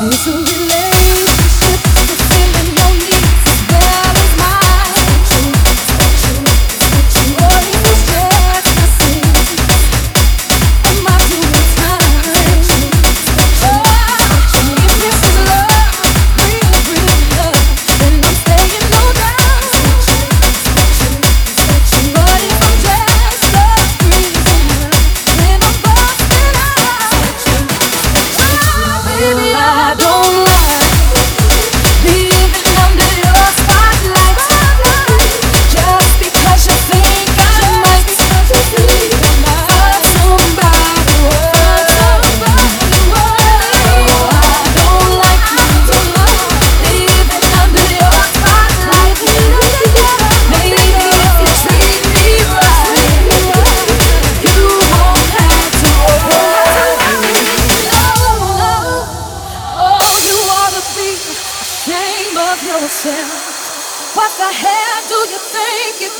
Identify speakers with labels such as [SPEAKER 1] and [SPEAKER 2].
[SPEAKER 1] 你说 Hell do you think you're